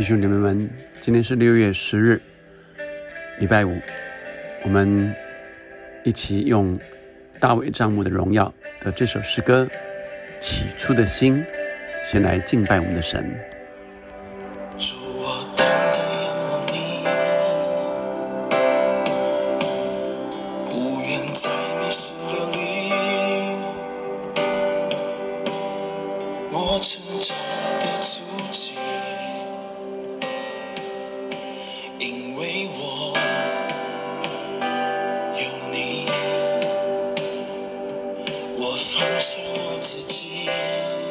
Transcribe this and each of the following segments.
弟兄姐妹们，今天是六月十日，礼拜五，我们一起用大卫帐幕的荣耀的这首诗歌《起初的心》，先来敬拜我们的神。我放下我自己。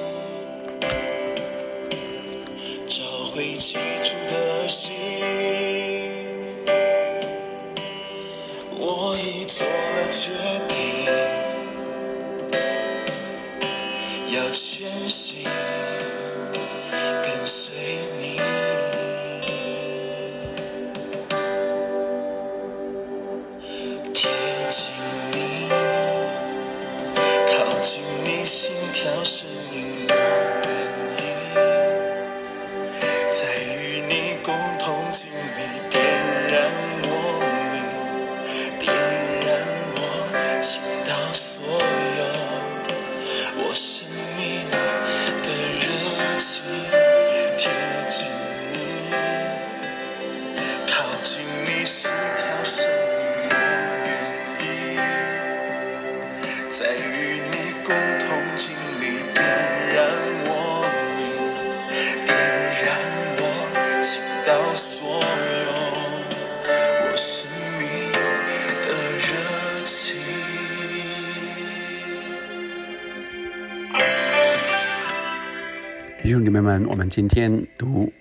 姐妹们，我们今天读《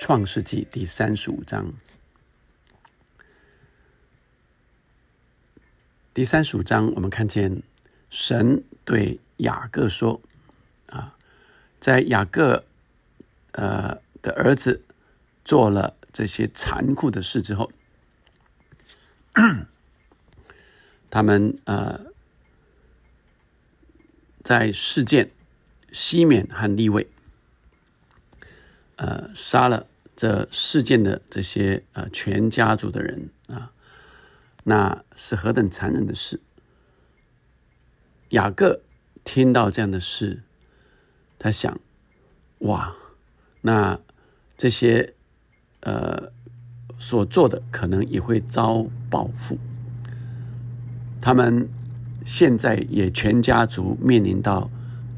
创世纪》第三十五章。第三十五章，我们看见神对雅各说：“啊，在雅各呃的儿子做了这些残酷的事之后，他们呃在事件西缅和利位。”呃，杀了这事件的这些呃全家族的人啊，那是何等残忍的事！雅各听到这样的事，他想：哇，那这些呃所做的可能也会遭报复。他们现在也全家族面临到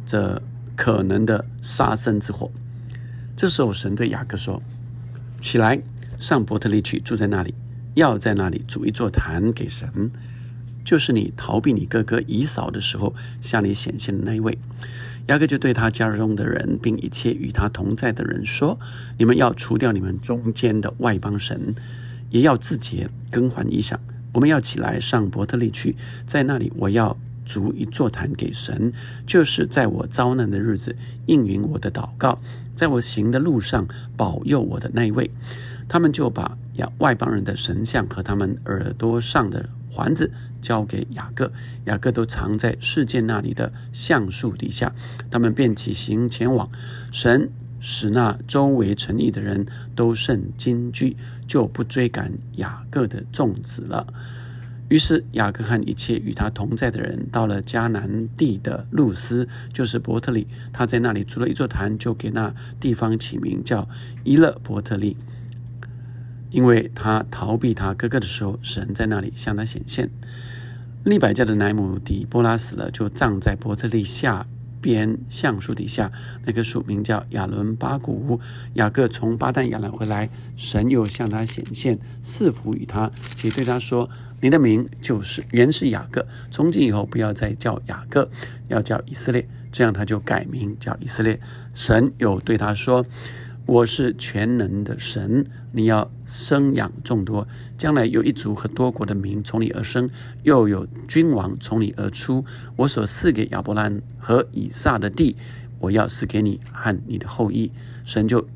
这可能的杀身之祸。这时候，神对雅各说：“起来，上伯特利去，住在那里，要在那里筑一座坛给神，就是你逃避你哥哥以扫的时候向你显现的那一位。”雅各就对他家中的人，并一切与他同在的人说：“你们要除掉你们中间的外邦神，也要自洁，更换衣裳。我们要起来上伯特利去，在那里我要。”筑一座坛给神，就是在我遭难的日子应允我的祷告，在我行的路上保佑我的那一位。他们就把亚外邦人的神像和他们耳朵上的环子交给雅各，雅各都藏在世界那里的橡树底下。他们便起行前往，神使那周围城邑的人都甚惊惧，就不追赶雅各的众子了。于是雅各和一切与他同在的人到了迦南地的路斯，就是伯特利。他在那里筑了一座坛，就给那地方起名叫伊勒伯特利，因为他逃避他哥哥的时候，神在那里向他显现。利百加的奶母底波拉死了，就葬在伯特利下边橡树底下。那棵树名叫亚伦巴古。雅各从巴旦亚兰回来，神又向他显现，赐福与他，且对他说。你的名就是原是雅各，从今以后不要再叫雅各，要叫以色列。这样他就改名叫以色列。神又对他说：“我是全能的神，你要生养众多，将来有一族和多国的民从你而生，又有君王从你而出。我所赐给亚伯兰和以撒的地，我要赐给你和你的后裔。”神就。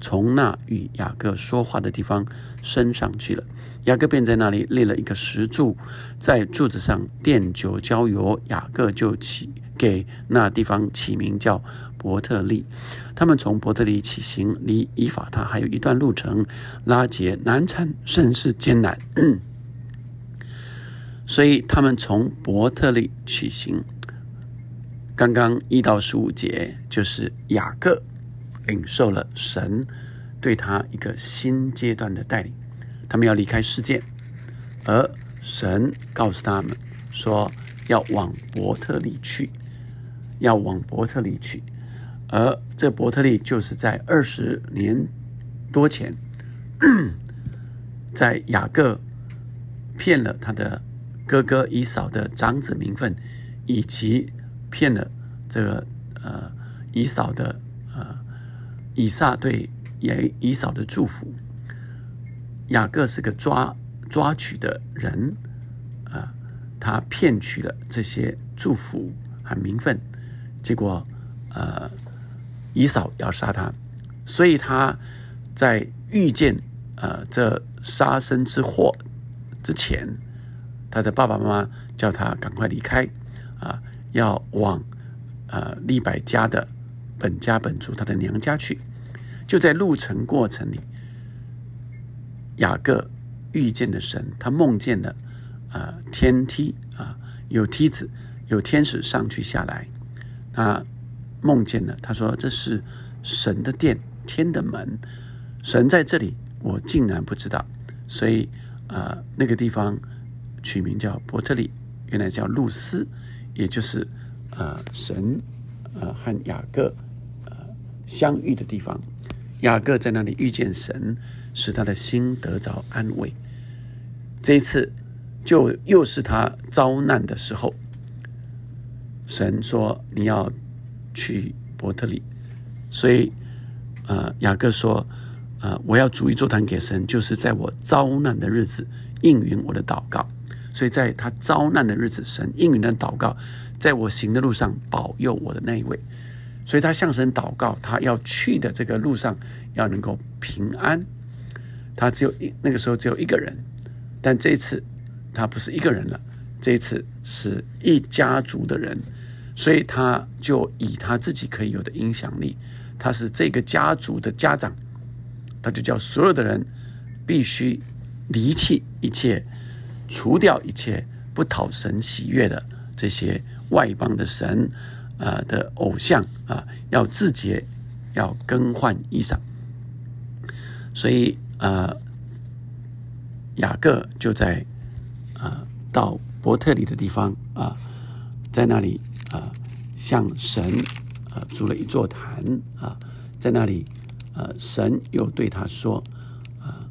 从那与雅各说话的地方升上去了，雅各便在那里立了一个石柱，在柱子上奠酒浇油。雅各就起给那地方起名叫伯特利。他们从伯特利起行，离以法他还有一段路程，拉结难产，甚是艰难。所以他们从伯特利起行。刚刚一到十五节就是雅各领受了神对他一个新阶段的带领，他们要离开世界，而神告诉他们说要往伯特利去，要往伯特利去，而这伯特利就是在二十年多前，在雅各骗了他的哥哥以扫的长子名分，以及。骗了这个呃以扫的呃以撒对以以扫的祝福，雅各是个抓抓取的人啊，他骗取了这些祝福和名分，结果呃以扫要杀他，所以他在遇见呃这杀身之祸之前，他的爸爸妈妈叫他赶快离开啊。要往，呃，利百家的本家本族他的娘家去，就在路程过程里，雅各遇见了神，他梦见了，啊，天梯啊，有梯子，有天使上去下来，他梦见了，他说这是神的殿，天的门，神在这里，我竟然不知道，所以，呃，那个地方取名叫伯特利，原来叫露丝。也就是，呃，神，呃，和雅各，呃，相遇的地方。雅各在那里遇见神，使他的心得着安慰。这一次，就又是他遭难的时候。神说：“你要去伯特利。”所以，呃，雅各说：“呃，我要逐一座谈给神，就是在我遭难的日子应允我的祷告。”所以，在他遭难的日子，神应允的祷告，在我行的路上保佑我的那一位。所以他向神祷告，他要去的这个路上要能够平安。他只有一那个时候只有一个人，但这一次他不是一个人了，这一次是一家族的人，所以他就以他自己可以有的影响力，他是这个家族的家长，他就叫所有的人必须离弃一切。除掉一切不讨神喜悦的这些外邦的神，啊的偶像啊，要自洁，要更换衣裳。所以啊，雅各就在啊到伯特利的地方啊，在那里啊向神啊筑了一座坛啊，在那里啊神又对他说啊，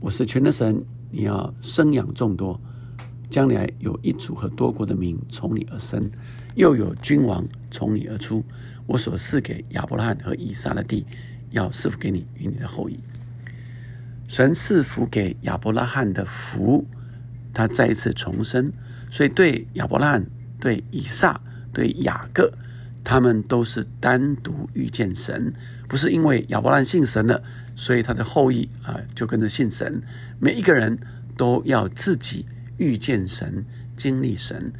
我是全能神。你要生养众多，将来有一组和多国的民从你而生，又有君王从你而出。我所赐给亚伯拉罕和以撒的地，要赐福给你与你的后裔。神赐福给亚伯拉罕的福，他再一次重生，所以对亚伯拉罕、对以撒、对雅各。他们都是单独遇见神，不是因为亚伯兰信神了，所以他的后裔啊就跟着信神。每一个人都要自己遇见神、经历神。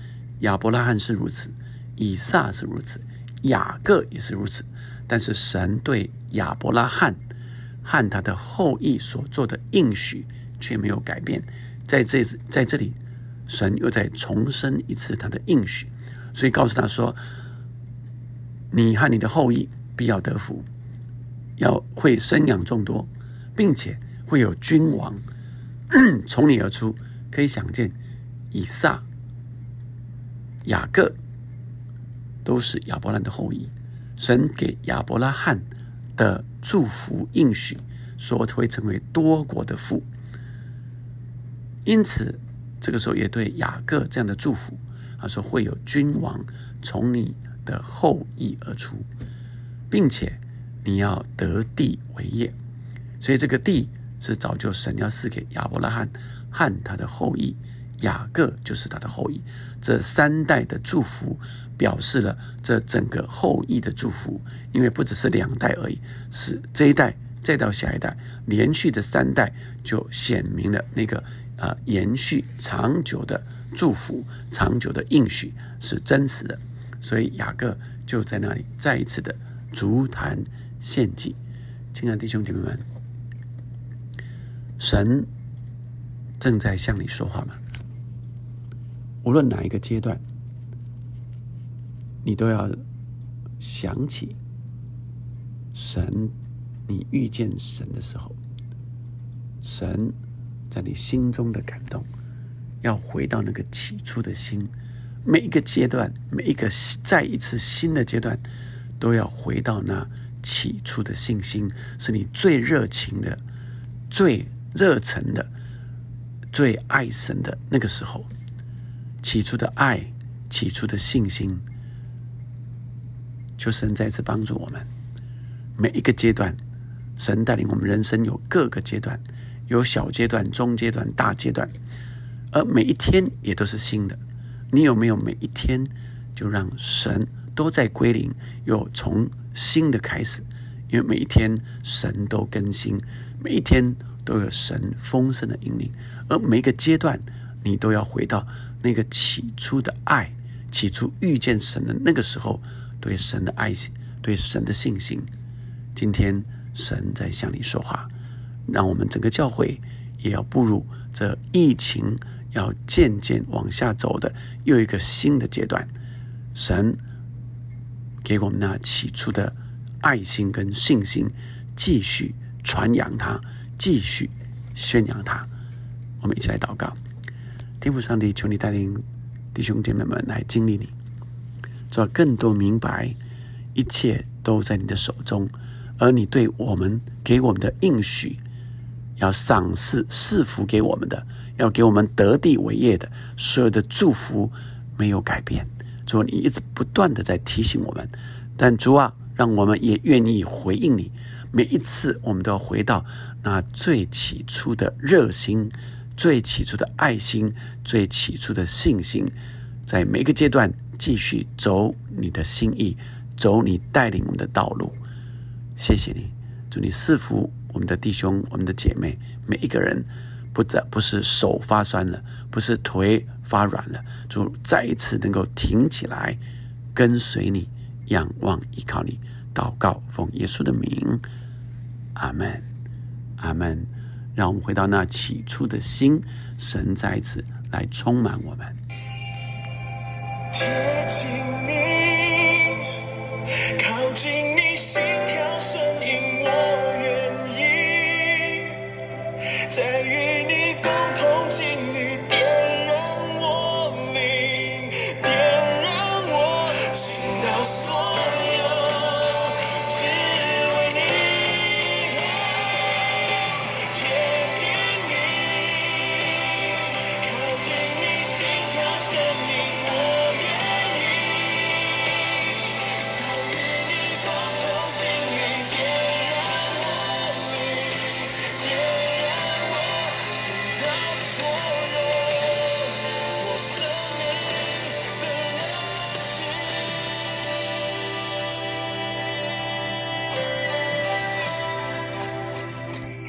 亚伯拉罕是如此，以撒是如此，雅各也是如此。但是神对亚伯拉罕和他的后裔所做的应许却没有改变。在这在这里，神又再重申一次他的应许，所以告诉他说。你和你的后裔必要得福，要会生养众多，并且会有君王 从你而出。可以想见，以撒、雅各都是亚伯兰的后裔。神给亚伯拉罕的祝福应许，说会成为多国的父。因此，这个时候也对雅各这样的祝福，他说会有君王从你。的后裔而出，并且你要得地为业，所以这个地是早就神要赐给亚伯拉罕和他的后裔，雅各就是他的后裔。这三代的祝福表示了这整个后裔的祝福，因为不只是两代而已，是这一代再到下一代，连续的三代就显明了那个啊延续长久的祝福、长久的应许是真实的。所以雅各就在那里再一次的足坛献祭。亲爱的弟兄姐妹们，神正在向你说话吗？无论哪一个阶段，你都要想起神。你遇见神的时候，神在你心中的感动，要回到那个起初的心。每一个阶段，每一个再一次新的阶段，都要回到那起初的信心，是你最热情的、最热忱的、最爱神的那个时候。起初的爱，起初的信心，求神再次帮助我们，每一个阶段。神带领我们人生有各个阶段，有小阶段、中阶段、大阶段，而每一天也都是新的。你有没有每一天就让神都在归零，又从新的开始？因为每一天神都更新，每一天都有神丰盛的引领，而每一个阶段你都要回到那个起初的爱，起初遇见神的那个时候，对神的爱心，对神的信心。今天。神在向你说话，让我们整个教会也要步入这疫情要渐渐往下走的又一个新的阶段。神给我们那起初的爱心跟信心，继续传扬它，继续宣扬它。我们一起来祷告，天父上帝，求你带领弟兄姐妹们来经历你，做更多明白，一切都在你的手中。而你对我们给我们的应许，要赏赐赐福给我们的，要给我们得地为业的所有的祝福没有改变。主，你一直不断的在提醒我们，但主啊，让我们也愿意回应你。每一次，我们都要回到那最起初的热心、最起初的爱心、最起初的信心，在每个阶段继续走你的心意，走你带领我们的道路。谢谢你，祝你赐福我们的弟兄、我们的姐妹，每一个人不再不是手发酸了，不是腿发软了，就再一次能够挺起来，跟随你，仰望依靠你，祷告奉耶稣的名，阿门，阿门。让我们回到那起初的心，神再一次来充满我们。贴近你，靠近你心跳。声在与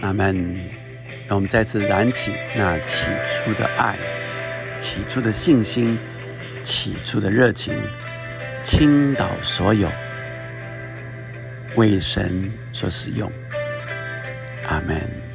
阿门。让我们再次燃起那起初的爱、起初的信心、起初的热情，倾倒所有，为神所使用。阿门。